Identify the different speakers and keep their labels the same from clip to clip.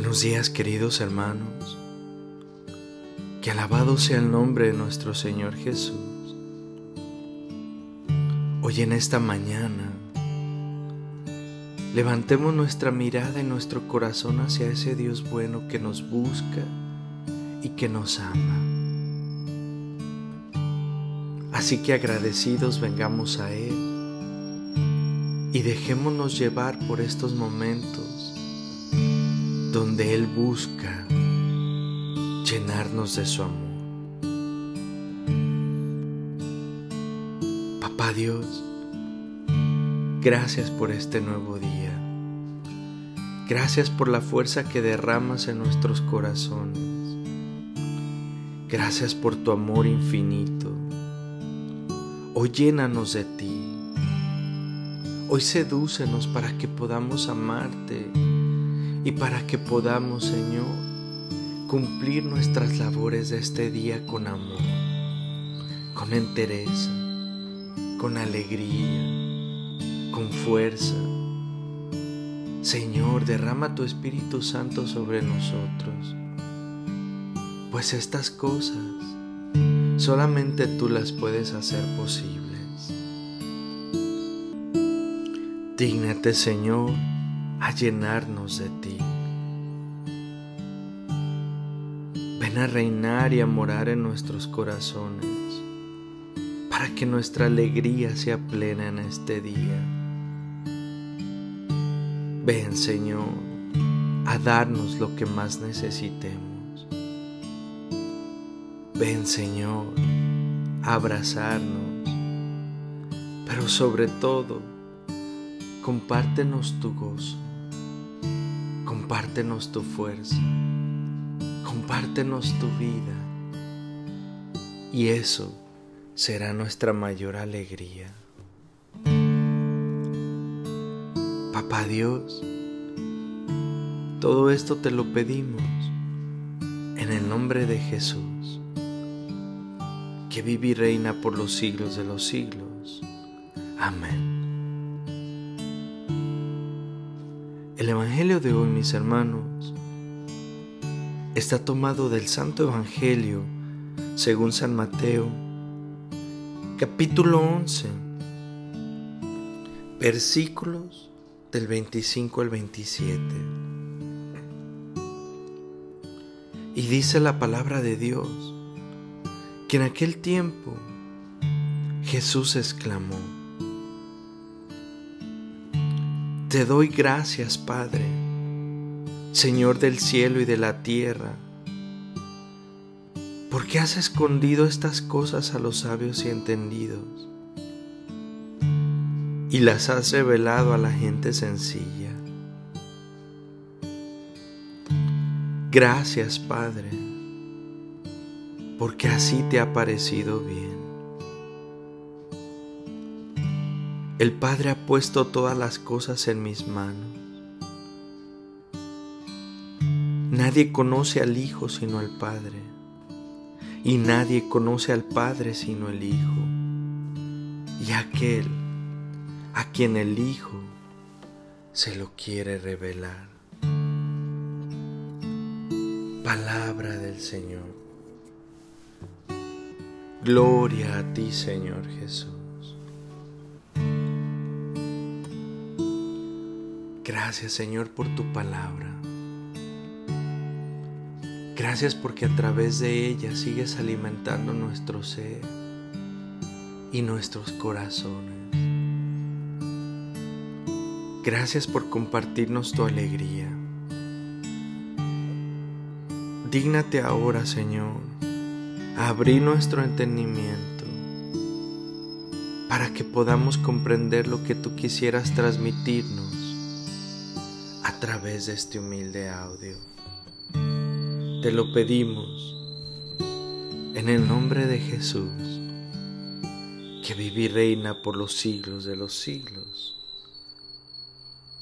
Speaker 1: Buenos días queridos hermanos, que alabado sea el nombre de nuestro Señor Jesús. Hoy en esta mañana levantemos nuestra mirada y nuestro corazón hacia ese Dios bueno que nos busca y que nos ama. Así que agradecidos vengamos a Él y dejémonos llevar por estos momentos donde Él busca llenarnos de su amor. Papá Dios, gracias por este nuevo día. Gracias por la fuerza que derramas en nuestros corazones. Gracias por tu amor infinito. Hoy llénanos de ti. Hoy sedúcenos para que podamos amarte y para que podamos, Señor, cumplir nuestras labores de este día con amor, con entereza, con alegría, con fuerza. Señor, derrama tu Espíritu Santo sobre nosotros, pues estas cosas solamente tú las puedes hacer posibles. Dígnate, Señor, a llenarnos de ti. Ven a reinar y a morar en nuestros corazones para que nuestra alegría sea plena en este día. Ven Señor a darnos lo que más necesitemos. Ven Señor a abrazarnos, pero sobre todo compártenos tu gozo compártenos tu fuerza, compártenos tu vida y eso será nuestra mayor alegría. Papá Dios, todo esto te lo pedimos en el nombre de Jesús, que vive y reina por los siglos de los siglos. Amén. El Evangelio de hoy, mis hermanos, está tomado del Santo Evangelio según San Mateo, capítulo 11, versículos del 25 al 27. Y dice la palabra de Dios que en aquel tiempo Jesús exclamó, Te doy gracias, Padre, Señor del cielo y de la tierra, porque has escondido estas cosas a los sabios y entendidos y las has revelado a la gente sencilla. Gracias, Padre, porque así te ha parecido bien. El Padre ha puesto todas las cosas en mis manos. Nadie conoce al Hijo sino al Padre, y nadie conoce al Padre sino el Hijo, y aquel a quien el Hijo se lo quiere revelar. Palabra del Señor. Gloria a ti, Señor Jesús. Gracias Señor por tu palabra. Gracias porque a través de ella sigues alimentando nuestro ser y nuestros corazones. Gracias por compartirnos tu alegría. Dígnate ahora, Señor, abrir nuestro entendimiento para que podamos comprender lo que tú quisieras transmitirnos a través de este humilde audio. Te lo pedimos en el nombre de Jesús, que vive y reina por los siglos de los siglos.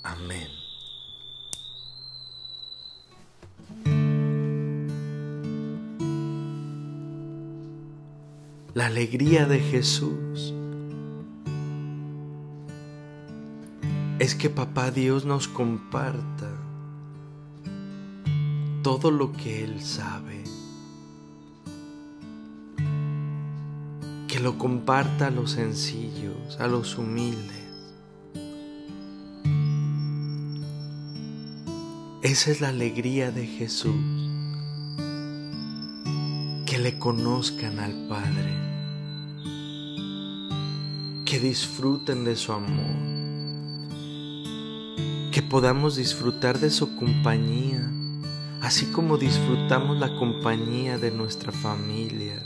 Speaker 1: Amén. La alegría de Jesús es que Papá Dios nos comparta todo lo que Él sabe. Que lo comparta a los sencillos, a los humildes. Esa es la alegría de Jesús. Que le conozcan al Padre. Que disfruten de su amor. Podamos disfrutar de su compañía, así como disfrutamos la compañía de nuestra familia,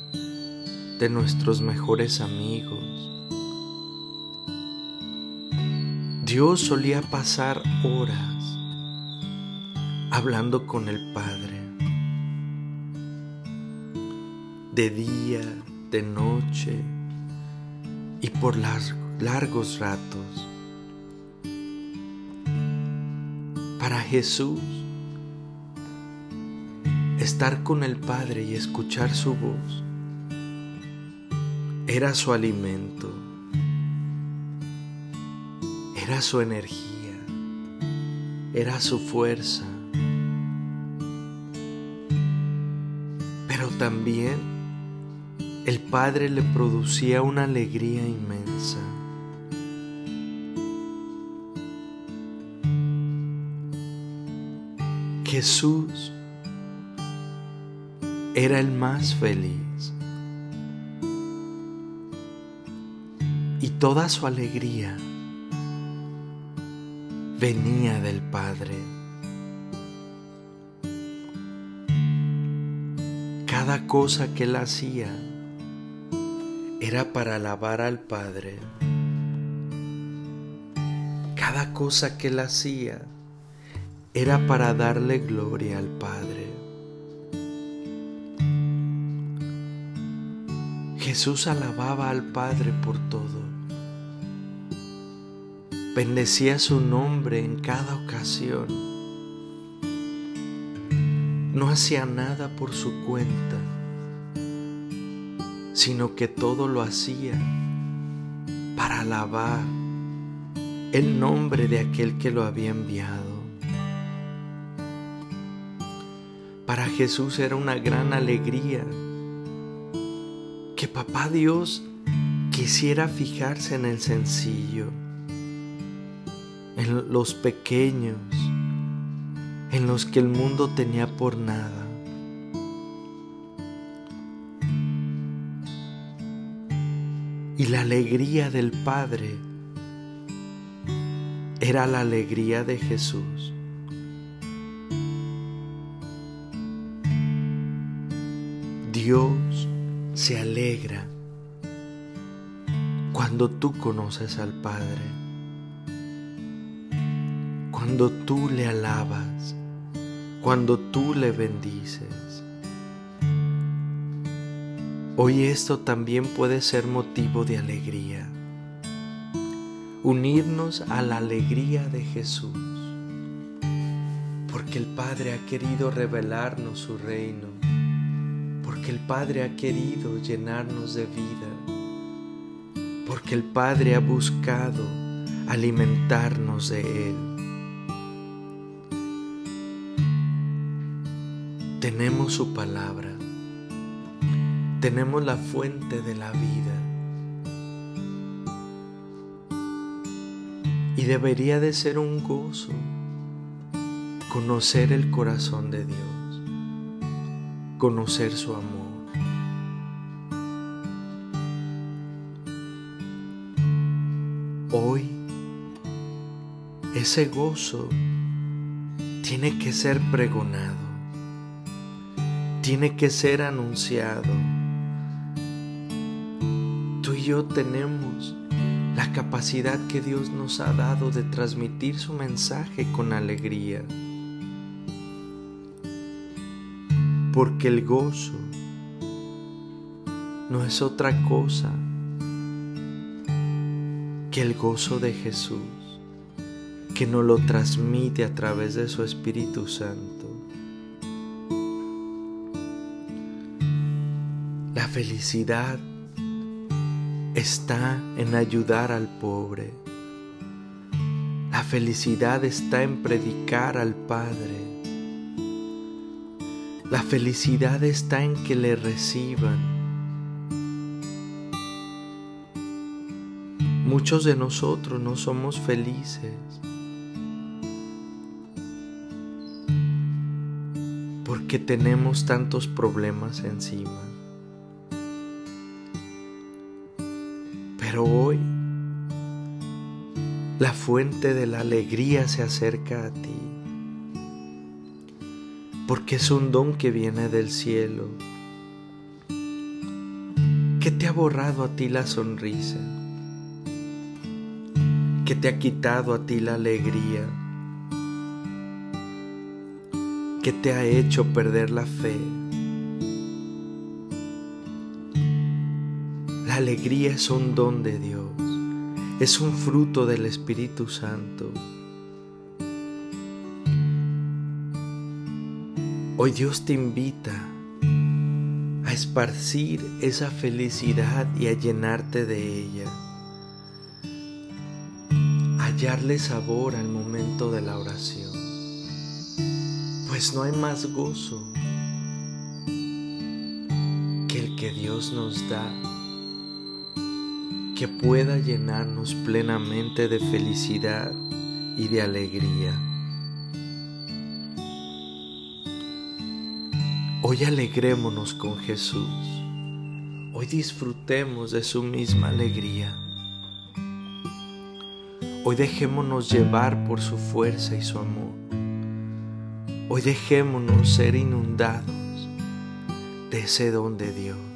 Speaker 1: de nuestros mejores amigos. Dios solía pasar horas hablando con el Padre. De día, de noche y por largos ratos. Para Jesús, estar con el Padre y escuchar su voz era su alimento, era su energía, era su fuerza. también el Padre le producía una alegría inmensa. Jesús era el más feliz y toda su alegría venía del Padre. Cada cosa que él hacía era para alabar al Padre. Cada cosa que él hacía era para darle gloria al Padre. Jesús alababa al Padre por todo. Bendecía su nombre en cada ocasión no hacía nada por su cuenta, sino que todo lo hacía para alabar el nombre de aquel que lo había enviado. Para Jesús era una gran alegría que Papá Dios quisiera fijarse en el sencillo, en los pequeños, en los que el mundo tenía por nada. Y la alegría del Padre era la alegría de Jesús. Dios se alegra cuando tú conoces al Padre, cuando tú le alabas, cuando tú le bendices. Hoy esto también puede ser motivo de alegría. Unirnos a la alegría de Jesús. Porque el Padre ha querido revelarnos su reino. El Padre ha querido llenarnos de vida. Porque el Padre ha buscado alimentarnos de Él. Tenemos su palabra. Tenemos la fuente de la vida. Y debería de ser un gozo conocer el corazón de Dios, conocer su amor. Hoy ese gozo tiene que ser pregonado tiene que ser anunciado. Tú y yo tenemos la capacidad que Dios nos ha dado de transmitir su mensaje con alegría. Porque el gozo no es otra cosa que el gozo de Jesús, que nos lo transmite a través de su Espíritu Santo. felicidad está en ayudar al pobre. La felicidad está en predicar al Padre. La felicidad está en que le reciban. Muchos de nosotros no somos felices porque tenemos tantos problemas encima. Pero hoy la fuente de la alegría se acerca a ti, porque es un don que viene del cielo, que te ha borrado a ti la sonrisa, que te ha quitado a ti la alegría, que te ha hecho perder la fe. La alegría es un don de Dios es un fruto del Espíritu Santo. Hoy Dios te invita a esparcir esa felicidad y a llenarte de ella. hallarle sabor al momento de la oración. Pues no hay más gozo que el que Dios nos da que pueda llenarnos plenamente de felicidad y de alegría. Hoy alegrémonos con Jesús. Hoy disfrutemos de su misma alegría. Hoy dejémonos llevar por su fuerza y su amor. Hoy dejémonos ser inundados de ese don de Dios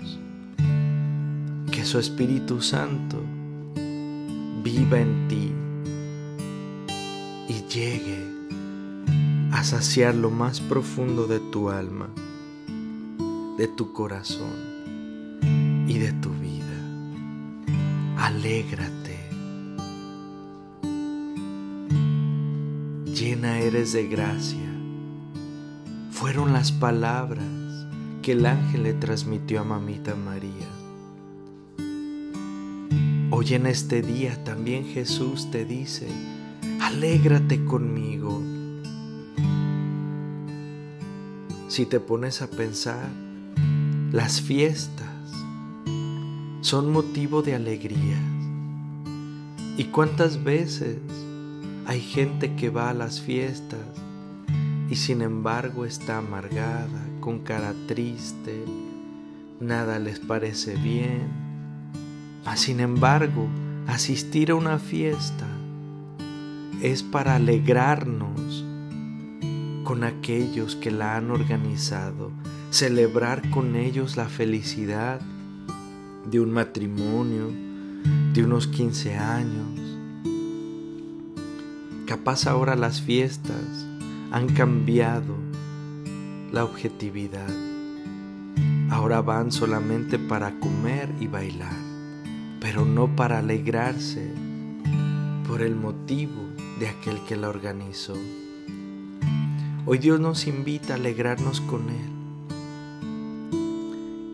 Speaker 1: su Espíritu Santo viva en ti y llegue a saciar lo más profundo de tu alma, de tu corazón y de tu vida. Alégrate. Llena eres de gracia. Fueron las palabras que el ángel le transmitió a mamita María. Hoy en este día también Jesús te dice, alégrate conmigo. Si te pones a pensar, las fiestas son motivo de alegría. ¿Y cuántas veces hay gente que va a las fiestas y sin embargo está amargada, con cara triste, nada les parece bien? Mas sin embargo, asistir a una fiesta es para alegrarnos con aquellos que la han organizado, celebrar con ellos la felicidad de un matrimonio, de unos 15 años. Capaz ahora las fiestas han cambiado la objetividad. Ahora van solamente para comer y bailar pero no para alegrarse por el motivo de aquel que la organizó. Hoy Dios nos invita a alegrarnos con Él.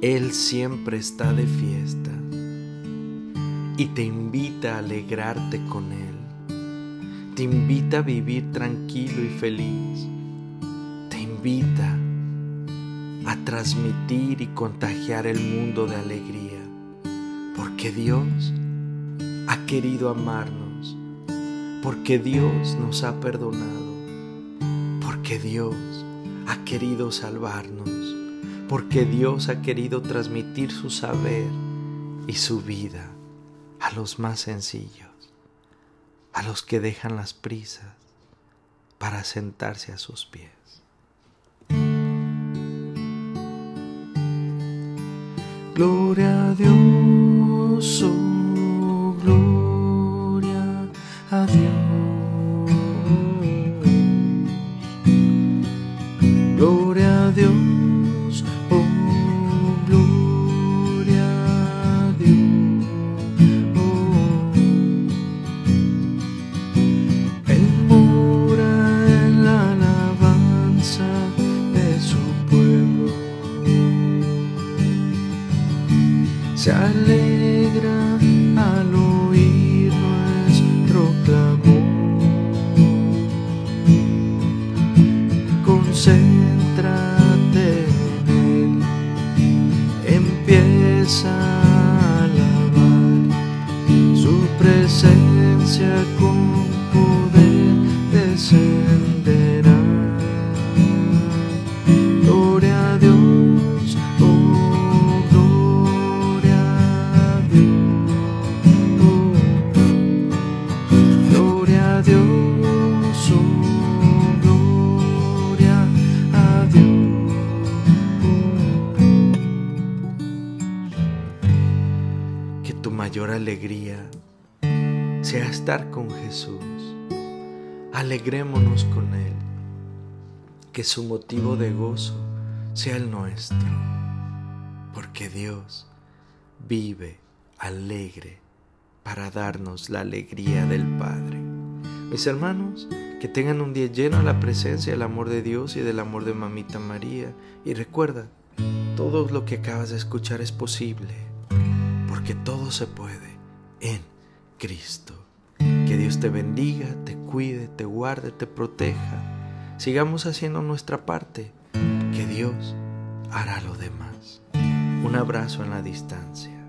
Speaker 1: Él siempre está de fiesta y te invita a alegrarte con Él. Te invita a vivir tranquilo y feliz. Te invita a transmitir y contagiar el mundo de alegría. Porque Dios ha querido amarnos, porque Dios nos ha perdonado, porque Dios ha querido salvarnos, porque Dios ha querido transmitir su saber y su vida a los más sencillos, a los que dejan las prisas para sentarse a sus pies. Gloria a Dios. Oh, se alegra a alegría sea estar con Jesús. Alegrémonos con Él. Que su motivo de gozo sea el nuestro. Porque Dios vive alegre para darnos la alegría del Padre. Mis hermanos, que tengan un día lleno de la presencia del amor de Dios y del amor de Mamita María. Y recuerda, todo lo que acabas de escuchar es posible porque todo se puede en Cristo. Que Dios te bendiga, te cuide, te guarde, te proteja. Sigamos haciendo nuestra parte, que Dios hará lo demás. Un abrazo en la distancia.